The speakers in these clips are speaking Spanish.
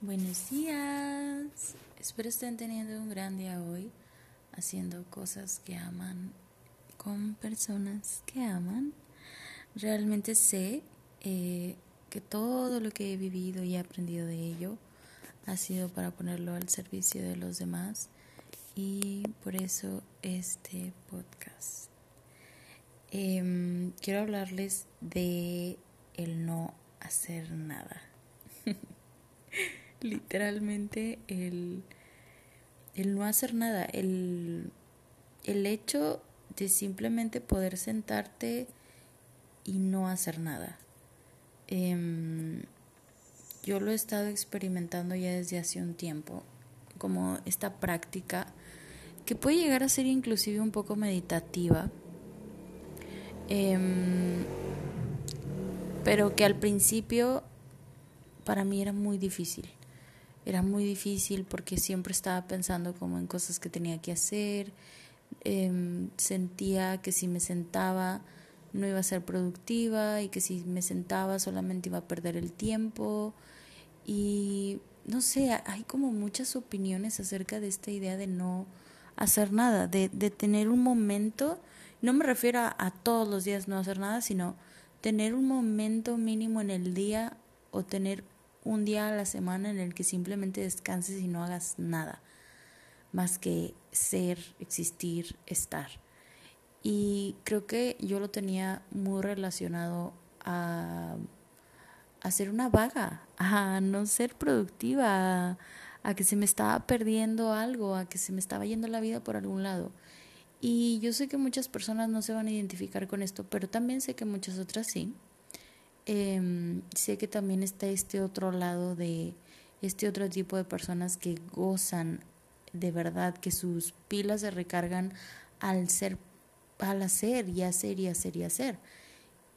Buenos días. Espero estén teniendo un gran día hoy, haciendo cosas que aman con personas que aman. Realmente sé eh, que todo lo que he vivido y aprendido de ello ha sido para ponerlo al servicio de los demás y por eso este podcast. Em, quiero hablarles de el no hacer nada. Literalmente el, el no hacer nada, el, el hecho de simplemente poder sentarte y no hacer nada. Em, yo lo he estado experimentando ya desde hace un tiempo, como esta práctica que puede llegar a ser inclusive un poco meditativa, em, pero que al principio para mí era muy difícil era muy difícil porque siempre estaba pensando como en cosas que tenía que hacer, em, sentía que si me sentaba no iba a ser productiva y que si me sentaba solamente iba a perder el tiempo. Y no sé, hay como muchas opiniones acerca de esta idea de no hacer nada, de, de tener un momento, no me refiero a, a todos los días no hacer nada, sino tener un momento mínimo en el día o tener un día a la semana en el que simplemente descanses y no hagas nada más que ser, existir, estar. Y creo que yo lo tenía muy relacionado a, ser una vaga, a no ser productiva, a, a que se me estaba perdiendo algo, a que se me estaba yendo la vida por algún lado. Y yo sé que muchas personas no se van a identificar con esto, pero también sé que muchas otras sí. Eh, sé que también está este otro lado de este otro tipo de personas que gozan de verdad, que sus pilas se recargan al ser, al hacer y hacer y hacer y hacer.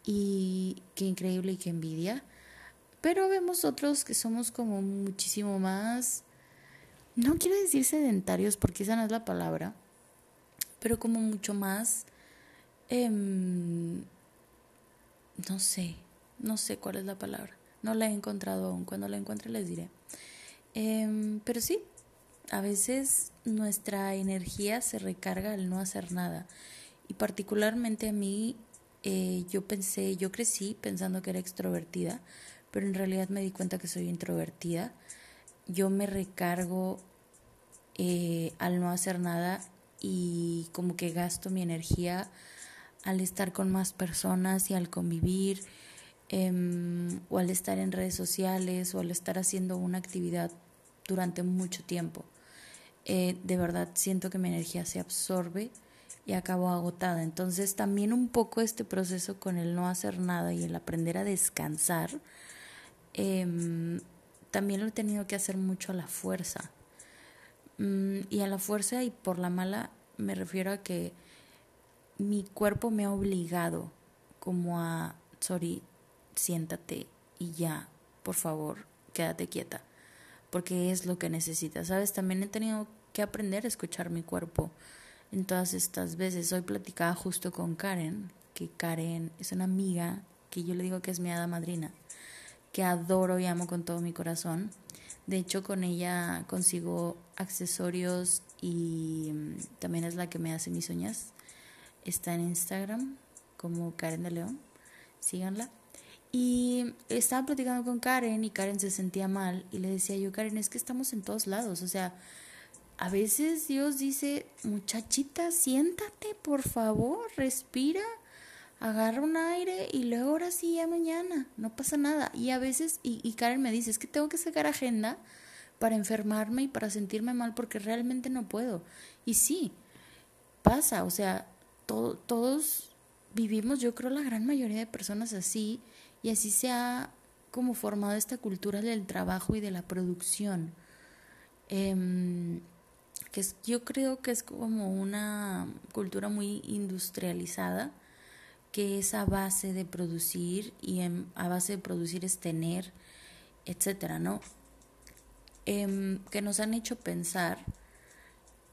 Y qué increíble y qué envidia. Pero vemos otros que somos como muchísimo más, no quiero decir sedentarios porque esa no es la palabra, pero como mucho más, eh, no sé, no sé cuál es la palabra. No la he encontrado aún. Cuando la encuentre les diré. Eh, pero sí, a veces nuestra energía se recarga al no hacer nada. Y particularmente a mí, eh, yo pensé, yo crecí pensando que era extrovertida, pero en realidad me di cuenta que soy introvertida. Yo me recargo eh, al no hacer nada y como que gasto mi energía al estar con más personas y al convivir Em, o al estar en redes sociales o al estar haciendo una actividad durante mucho tiempo. Eh, de verdad siento que mi energía se absorbe y acabo agotada. Entonces también un poco este proceso con el no hacer nada y el aprender a descansar, em, también lo he tenido que hacer mucho a la fuerza. Mm, y a la fuerza y por la mala me refiero a que mi cuerpo me ha obligado como a, sorry, siéntate y ya, por favor, quédate quieta, porque es lo que necesitas. Sabes, también he tenido que aprender a escuchar mi cuerpo en todas estas veces. Hoy platicaba justo con Karen, que Karen es una amiga que yo le digo que es mi hada madrina, que adoro y amo con todo mi corazón. De hecho, con ella consigo accesorios y mm, también es la que me hace mis uñas. Está en Instagram como Karen de León. Síganla. Y estaba platicando con Karen y Karen se sentía mal y le decía yo, Karen, es que estamos en todos lados, o sea, a veces Dios dice, muchachita, siéntate, por favor, respira, agarra un aire y luego ahora sí ya mañana, no pasa nada. Y a veces, y, y Karen me dice, es que tengo que sacar agenda para enfermarme y para sentirme mal porque realmente no puedo. Y sí, pasa, o sea, todos vivimos, yo creo la gran mayoría de personas así, y así se ha como formado esta cultura del trabajo y de la producción. Em, que yo creo que es como una cultura muy industrializada, que es a base de producir y a base de producir es tener, etcétera, ¿no? Em, que nos han hecho pensar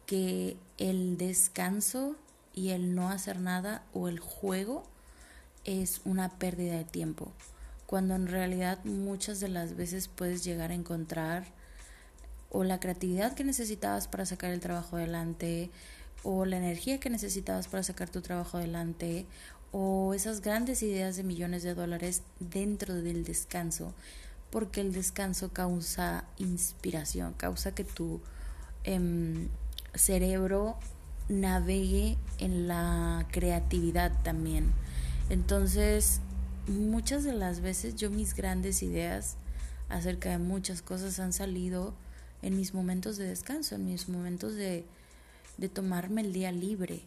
que el descanso y el no hacer nada o el juego es una pérdida de tiempo, cuando en realidad muchas de las veces puedes llegar a encontrar o la creatividad que necesitabas para sacar el trabajo adelante, o la energía que necesitabas para sacar tu trabajo adelante, o esas grandes ideas de millones de dólares dentro del descanso, porque el descanso causa inspiración, causa que tu em, cerebro navegue en la creatividad también. Entonces, muchas de las veces yo mis grandes ideas acerca de muchas cosas han salido en mis momentos de descanso, en mis momentos de, de tomarme el día libre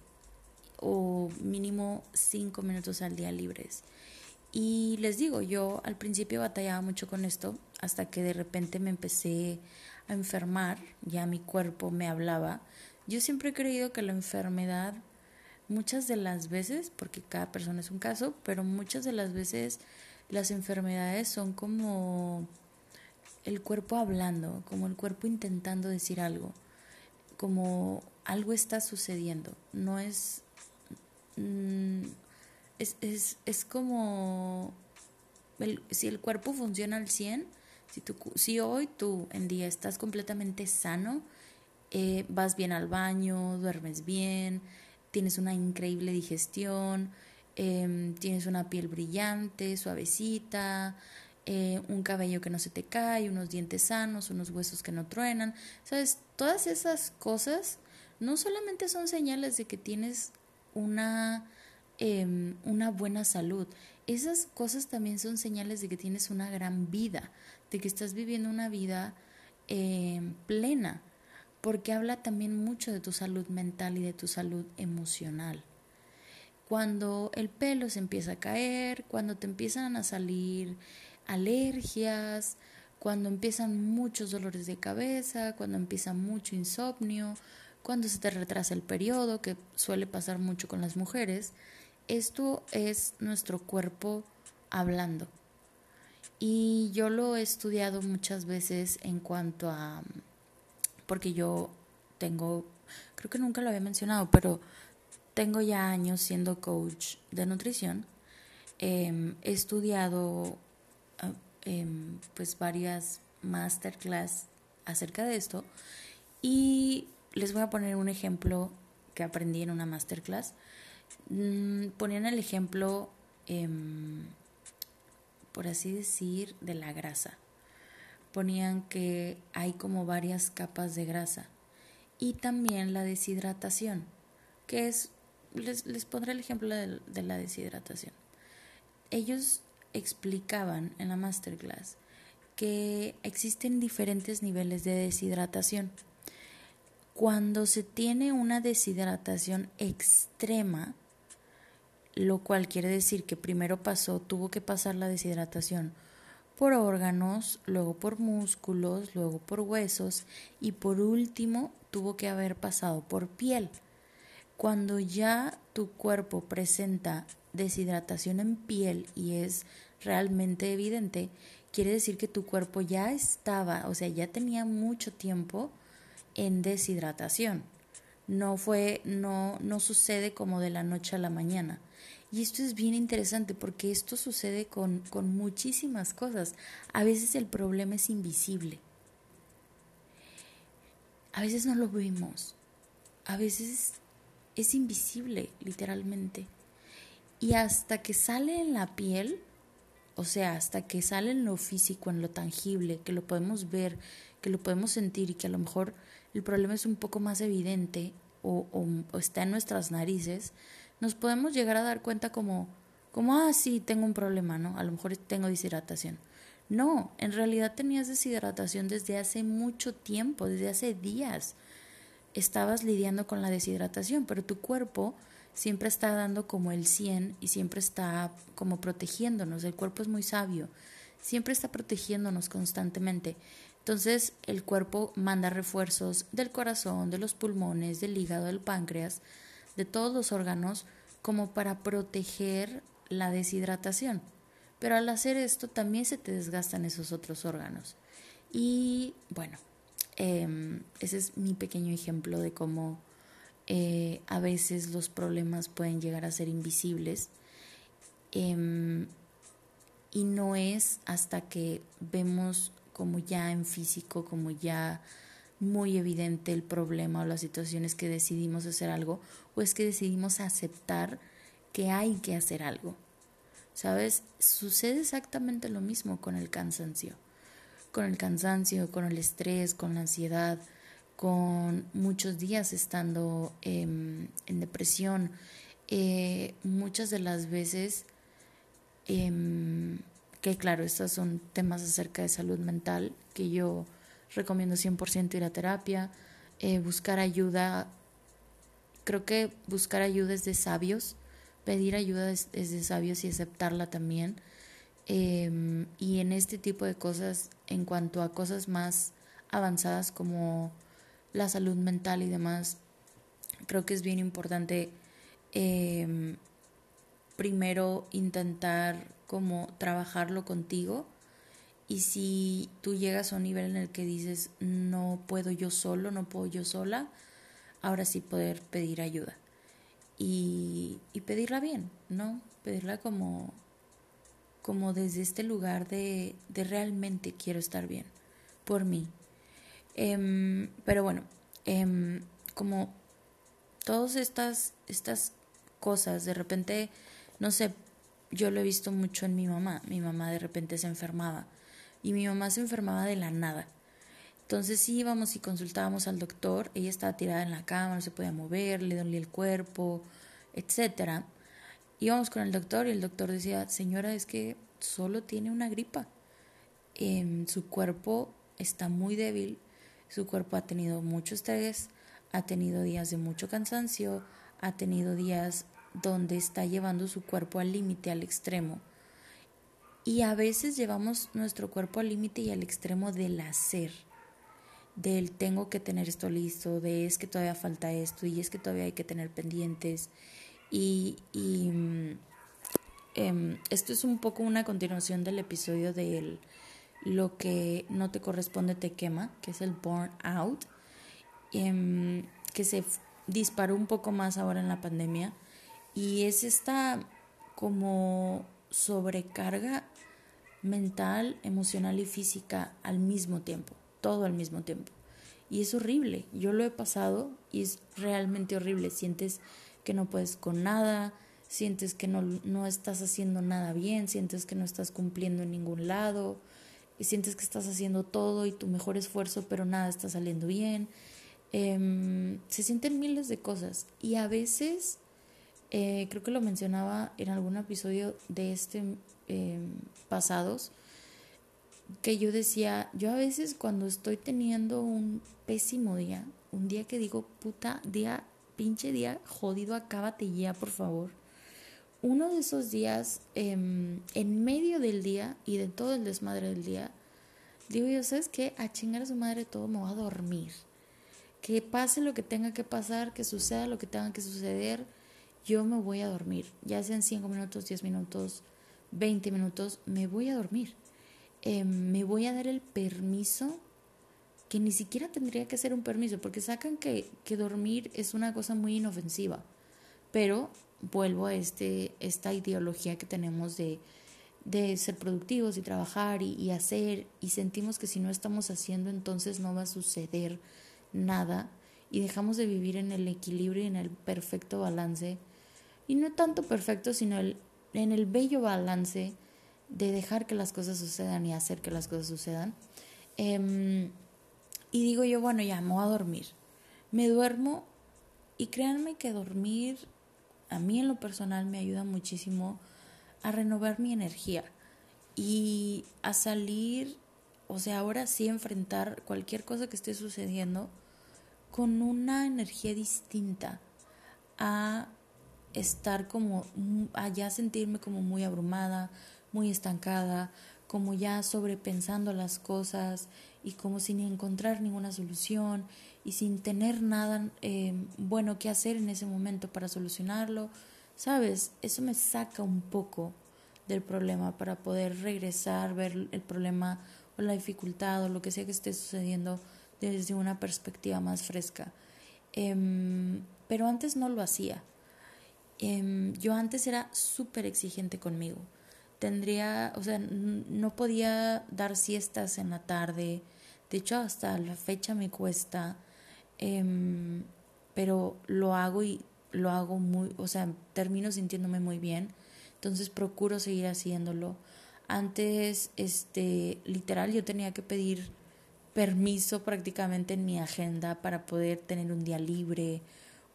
o mínimo cinco minutos al día libres. Y les digo, yo al principio batallaba mucho con esto hasta que de repente me empecé a enfermar, ya mi cuerpo me hablaba. Yo siempre he creído que la enfermedad, muchas de las veces, porque cada persona es un caso, pero muchas de las veces las enfermedades son como el cuerpo hablando, como el cuerpo intentando decir algo, como algo está sucediendo. No es... Mm, es, es, es como si el cuerpo funciona al 100, si, si hoy tú en día estás completamente sano, eh, vas bien al baño, duermes bien, tienes una increíble digestión, em, tienes una piel brillante, suavecita, eh, un cabello que no se te cae, unos dientes sanos, unos huesos que no truenan. ¿Sabes? Todas esas cosas no solamente son señales de que tienes una Em, una buena salud. Esas cosas también son señales de que tienes una gran vida, de que estás viviendo una vida em, plena, porque habla también mucho de tu salud mental y de tu salud emocional. Cuando el pelo se empieza a caer, cuando te empiezan a salir alergias, cuando empiezan muchos dolores de cabeza, cuando empieza mucho insomnio, cuando se te retrasa el periodo, que suele pasar mucho con las mujeres, esto es nuestro cuerpo hablando. Y yo lo he estudiado muchas veces en cuanto a, porque yo tengo, creo que nunca lo había mencionado, pero tengo ya años siendo coach de nutrición. Em, he estudiado ah, em, pues varias masterclass acerca de esto y les voy a poner un ejemplo que aprendí en una masterclass Mm, ponían el ejemplo, em, por así decir, de la grasa. Ponían que hay como varias capas de grasa. Y también la deshidratación, que es, les, les pondré el ejemplo de, de la deshidratación. Ellos explicaban en la masterclass que existen diferentes niveles de deshidratación. Cuando se tiene una deshidratación extrema, lo cual quiere decir que primero pasó, tuvo que pasar la deshidratación por órganos, luego por músculos, luego por huesos y por último tuvo que haber pasado por piel. Cuando ya tu cuerpo presenta deshidratación en piel y es realmente evidente, quiere decir que tu cuerpo ya estaba, o sea, ya tenía mucho tiempo en deshidratación. No fue, no, no sucede como de la noche a la mañana. Y esto es bien interesante porque esto sucede con, con muchísimas cosas. A veces el problema es invisible. A veces no lo vemos. A veces es invisible, literalmente. Y hasta que sale en la piel, o sea, hasta que sale en lo físico, en lo tangible, que lo podemos ver, que lo podemos sentir y que a lo mejor el problema es un poco más evidente o, o está en nuestras narices, nos podemos llegar a dar cuenta como, como, ah, sí, tengo un problema, ¿no? A lo mejor tengo deshidratación. No, en realidad tenías deshidratación desde hace mucho tiempo, desde hace días. Estabas lidiando con la deshidratación, pero tu cuerpo siempre está dando como el 100 y siempre está como protegiéndonos. El cuerpo es muy sabio, siempre está protegiéndonos constantemente. Entonces el cuerpo manda refuerzos del corazón, de los pulmones, del hígado, del páncreas, de todos los órganos como para proteger la deshidratación. Pero al hacer esto también se te desgastan esos otros órganos. Y bueno, em, ese es mi pequeño ejemplo de cómo eh, a veces los problemas pueden llegar a ser invisibles. Em, y no es hasta que vemos como ya en físico, como ya muy evidente el problema o la situación es que decidimos hacer algo o es que decidimos aceptar que hay que hacer algo. ¿Sabes? Sucede exactamente lo mismo con el cansancio. Con el cansancio, con el estrés, con la ansiedad, con muchos días estando em, en depresión. Eh, muchas de las veces, em, que claro, estos son temas acerca de salud mental que yo recomiendo 100% ir a terapia, eh, buscar ayuda. Creo que buscar ayuda es de sabios, pedir ayuda es, de sabios y aceptarla también. Em, y en este tipo de cosas, en cuanto a cosas más avanzadas como la salud mental y demás, creo que es bien importante em, primero intentar como trabajarlo contigo y si tú llegas a un nivel en el que dices, no puedo yo solo, no puedo yo sola, ahora sí poder pedir ayuda. Y, pedirla bien, ¿no? Pedirla como, como desde este lugar de, de realmente quiero estar bien por mí. Em, pero bueno, em, como todas estas, estas cosas, de repente, no sé, yo lo he visto mucho en mi mamá. Mi mamá de repente se enfermaba y mi mamá se enfermaba de la nada. Entonces íbamos y consultábamos al doctor, ella estaba tirada en la cama, no se podía mover, le dolía el cuerpo, etcétera. Íbamos con el doctor y el doctor decía, señora, es que solo tiene una gripa. Em, su cuerpo está muy débil, su cuerpo ha tenido mucho estrés, ha tenido días de mucho cansancio, ha tenido días donde está llevando su cuerpo al límite, al extremo. Y a veces llevamos nuestro cuerpo al límite y al extremo del hacer, del tengo que tener esto listo, de es que todavía falta esto y es que todavía hay que tener pendientes. Y, mm, em, esto es un poco una continuación del episodio de lo que no te corresponde te quema, que es el burnout, em, que se disparó un poco más ahora en la pandemia. Y es esta como sobrecarga mental, emocional y física al mismo tiempo, todo al mismo tiempo. Y es horrible, yo lo he pasado y es realmente horrible. Sientes que no puedes con nada, sientes que no, no estás haciendo nada bien, sientes que no estás cumpliendo en ningún lado, y sientes que estás haciendo todo y tu mejor esfuerzo, pero nada está saliendo bien. Em, se sienten miles de cosas y a veces, eh, creo que lo mencionaba en algún episodio de este Em, pasados que yo decía, yo a veces cuando estoy teniendo un pésimo día, un día que digo, puta, día, pinche día, jodido, acábate ya, por favor. Uno de esos días, em, en medio del día y de todo el desmadre del día, digo yo, ¿sabes qué? A chingar a su madre todo, me voy a dormir. Que pase lo que tenga que pasar, que suceda lo que tenga que suceder, yo me voy a dormir. Ya sean 5 minutos, 10 minutos, 20 minutos, me voy a dormir. Em, me voy a dar el permiso que ni siquiera tendría que ser un permiso, porque sacan que, que dormir es una cosa muy inofensiva. Pero vuelvo a este, esta ideología que tenemos de, de ser productivos y trabajar y, y, hacer, y sentimos que si no estamos haciendo, entonces no va a suceder nada, y dejamos de vivir en el equilibrio y en el perfecto balance, y no tanto perfecto, sino el en el bello balance de dejar que las cosas sucedan y hacer que las cosas sucedan. Em, y digo yo, bueno, ya me voy a dormir. Me duermo y créanme que dormir a mí en lo personal me ayuda muchísimo a renovar mi energía y a salir, o sea, ahora sí enfrentar cualquier cosa que esté sucediendo con una energía distinta a estar como allá sentirme como muy abrumada, muy estancada, como ya sobrepensando las cosas y como sin encontrar ninguna solución y sin tener nada eh, bueno que hacer en ese momento para solucionarlo, ¿sabes? Eso me saca un poco del problema para poder regresar, ver el problema o la dificultad o lo que sea que esté sucediendo desde una perspectiva más fresca. Em, pero antes no lo hacía. Em, yo antes era súper exigente conmigo. Tendría, o sea, no podía dar siestas en la tarde, De hecho, hasta la fecha me cuesta, em, pero lo hago y lo hago muy, o sea, termino sintiéndome muy bien. Entonces procuro seguir haciéndolo. Antes, este, literal, yo tenía que pedir permiso prácticamente en mi agenda para poder tener un día libre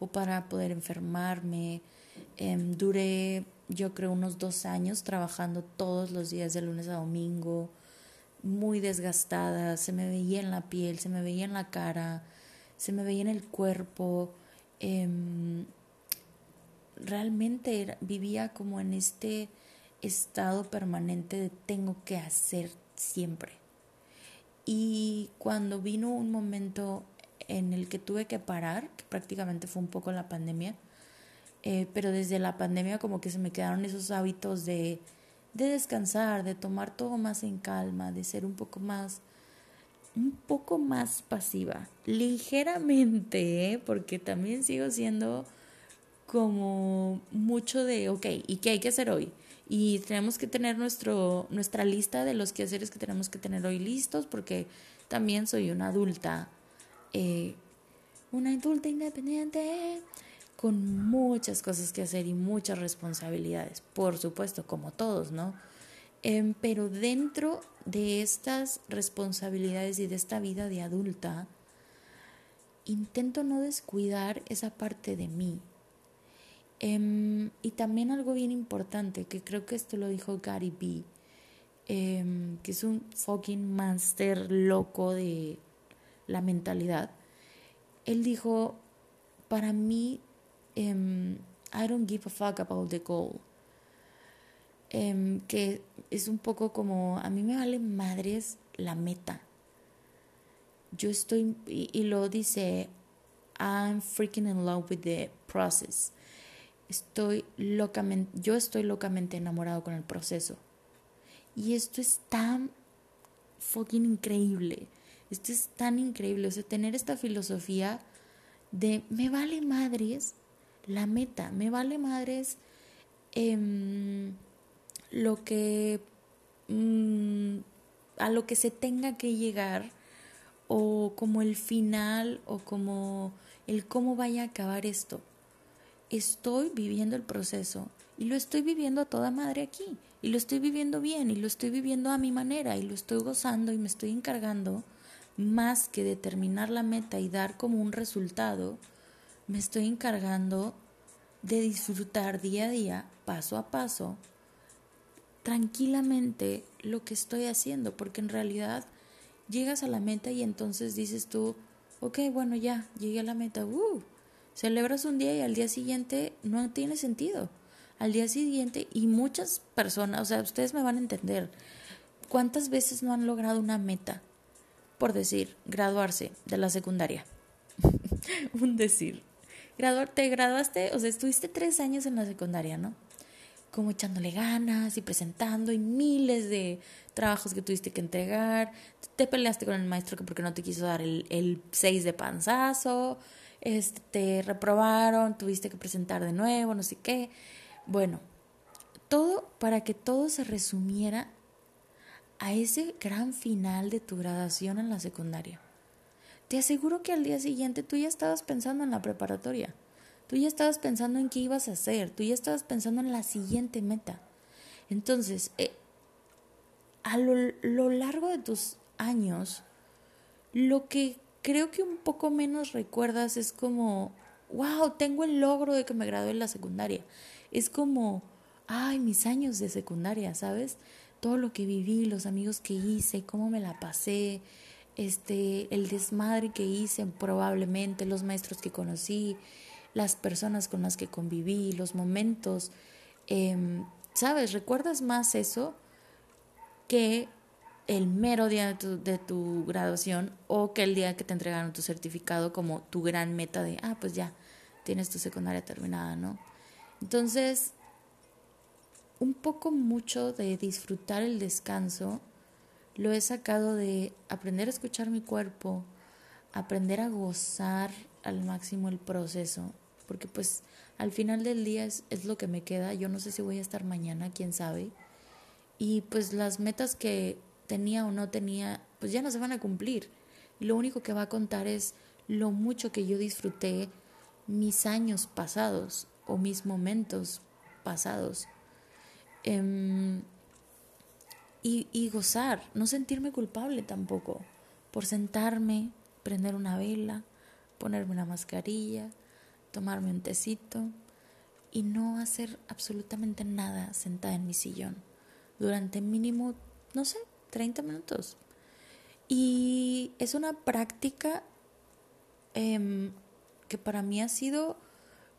o para poder enfermarme. Em, duré, yo creo, unos dos años trabajando todos los días de lunes a domingo, muy desgastada, se me veía en la piel, se me veía en la cara, se me veía en el cuerpo. Em, realmente vivía como en este estado permanente de tengo que hacer siempre. Y cuando vino un momento en el que tuve que parar, que prácticamente fue un poco la pandemia, eh, pero desde la pandemia como que se me quedaron esos hábitos de, de descansar, de tomar todo más en calma, de ser un poco más, un poco más pasiva, ligeramente, ¿eh? porque también sigo siendo como mucho de, ok, ¿y qué hay que hacer hoy? Y tenemos que tener nuestro, nuestra lista de los quehaceres que tenemos que tener hoy listos, porque también soy una adulta, eh, una adulta independiente, con muchas cosas que hacer y muchas responsabilidades, por supuesto, como todos, ¿no? Em, pero dentro de estas responsabilidades y de esta vida de adulta, intento no descuidar esa parte de mí, Em, y también algo bien importante, que creo que esto lo dijo Gary B, em, que es un fucking master loco de la mentalidad. Él dijo, para mí, em, I don't give a fuck about the goal. que es un poco como, a mí me vale madres la meta. Yo estoy, y, y lo dice, I'm freaking in love with the process estoy locamente, yo estoy locamente enamorado con el proceso. Y esto es tan fucking increíble. Esto es tan increíble. O sea, tener esta filosofía de me vale madres la meta, me vale madres em, lo que mm, a lo que se tenga que llegar o como el final o como el cómo vaya a acabar esto. Estoy viviendo el proceso y lo estoy viviendo a toda madre aquí y lo estoy viviendo bien y lo estoy viviendo a mi manera y lo estoy gozando y me estoy encargando más que determinar la meta y dar como un resultado, me estoy encargando de disfrutar día a día, paso a paso, tranquilamente lo que estoy haciendo, porque en realidad llegas a la meta y entonces dices tú, ok, bueno, ya, llegué a la meta, uh, Celebras un día y al día siguiente no tiene sentido. Al día siguiente, y muchas personas, o sea, ustedes me van a entender, ¿cuántas veces no han logrado una meta? Por decir, graduarse de la secundaria. un decir. Te graduaste, o sea, estuviste tres años en la secundaria, ¿no? Como echándole ganas y presentando y miles de trabajos que tuviste que entregar. Te peleaste con el maestro porque no te quiso dar el, el seis de panzazo este, te reprobaron, tuviste que presentar de nuevo, no sé qué. Bueno, todo para que todo se resumiera a ese gran final de tu graduación en la secundaria. Te aseguro que al día siguiente tú ya estabas pensando en la preparatoria, tú ya estabas pensando en qué ibas a hacer, tú ya estabas pensando en la siguiente meta. Entonces, eh, a lo largo de tus años, lo que creo que un poco menos recuerdas es como, wow, tengo el logro de que me gradué en la secundaria. Es como, ay, mis años de secundaria, ¿sabes? Todo lo que viví, los amigos que hice, cómo me la pasé, este, el desmadre que hice probablemente, los maestros que conocí, las personas con las que conviví, los momentos. Em, ¿Sabes? ¿Recuerdas más eso que el mero día de tu, de tu graduación o que el día que te entregaron tu certificado como tu gran meta de, ah, pues ya, tienes tu secundaria terminada, ¿no? Entonces, un poco mucho de disfrutar el descanso lo he sacado de aprender a escuchar mi cuerpo, aprender a gozar al máximo el proceso, porque pues al final del día es, es lo que me queda, yo no sé si voy a estar mañana, quién sabe, y pues las metas que tenía o no tenía, pues ya no se van a cumplir. y lo único que va a contar es lo mucho que yo disfruté mis años pasados o mis momentos pasados. Em, y, gozar, no sentirme culpable tampoco por sentarme, prender una vela, ponerme una mascarilla, tomarme un tecito y no hacer absolutamente nada sentada en mi sillón durante mínimo, no sé, 30 minutos. Y es una práctica em, que para mí ha sido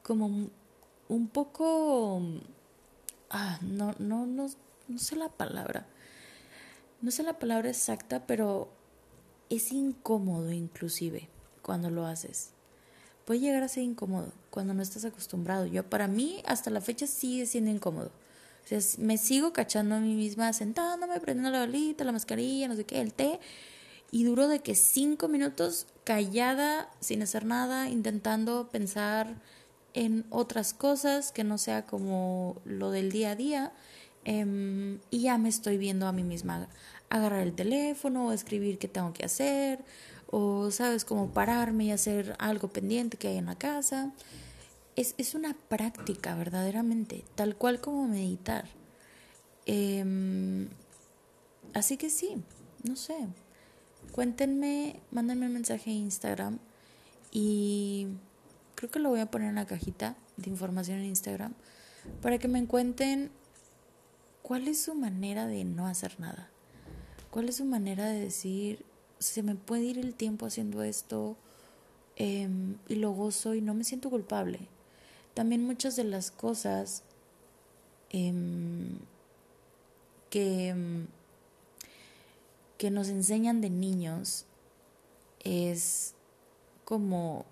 como un poco... Ah, no, no, no, no sé la palabra. No sé la palabra exacta, pero es incómodo inclusive cuando lo haces. Puede llegar a ser incómodo cuando no estás acostumbrado. Yo para mí hasta la fecha sigue siendo incómodo. O sea, me sigo cachando a mí misma sentándome, prendiendo la bolita, la mascarilla, no sé qué, el té. Y duro de que cinco minutos callada, sin hacer nada, intentando pensar en otras cosas que no sea como lo del día a día. Em, y ya me estoy viendo a mí misma agarrar el teléfono o escribir qué tengo que hacer o sabes como pararme y hacer algo pendiente que hay en la casa es, es una práctica verdaderamente, tal cual como meditar. Em, así que sí, no sé. Cuéntenme, mándenme un mensaje en Instagram y creo que lo voy a poner en la cajita de información en Instagram para que me cuenten cuál es su manera de no hacer nada. ¿Cuál es su manera de decir, se me puede ir el tiempo haciendo esto em, y lo gozo y no me siento culpable? también muchas de las cosas em, que, em, que nos enseñan de niños es como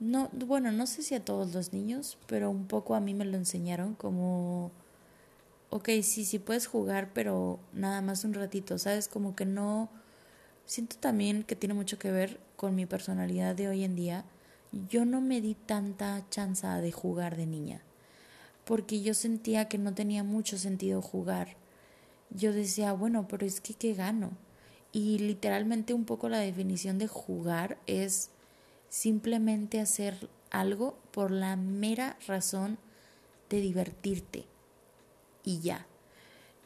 no bueno no sé si a todos los niños pero un poco a mí me lo enseñaron como ok sí sí puedes jugar pero nada más un ratito sabes como que no siento también que tiene mucho que ver con mi personalidad de hoy en día yo no me di tanta chance de jugar de niña, porque yo sentía que no tenía mucho sentido jugar. Yo decía, bueno, pero es que ¿qué gano? Y literalmente un poco la definición de jugar es simplemente hacer algo por la mera razón de divertirte y ya.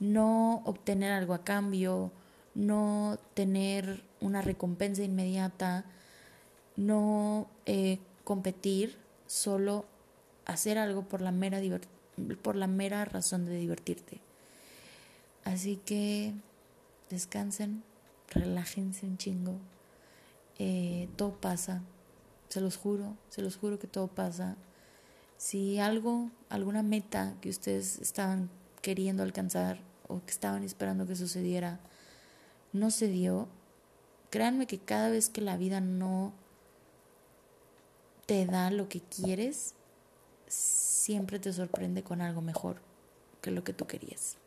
No obtener algo a cambio, no tener una recompensa inmediata, no eh, competir, solo hacer algo por la, mera por la mera razón de divertirte. Así que descansen, relájense un chingo. Eh, todo pasa, se los juro, se los juro que todo pasa. Si algo, alguna meta que ustedes estaban queriendo alcanzar o que estaban esperando que sucediera, no se dio, créanme que cada vez que la vida no te da lo que quieres, siempre te sorprende con algo mejor que lo que tú querías.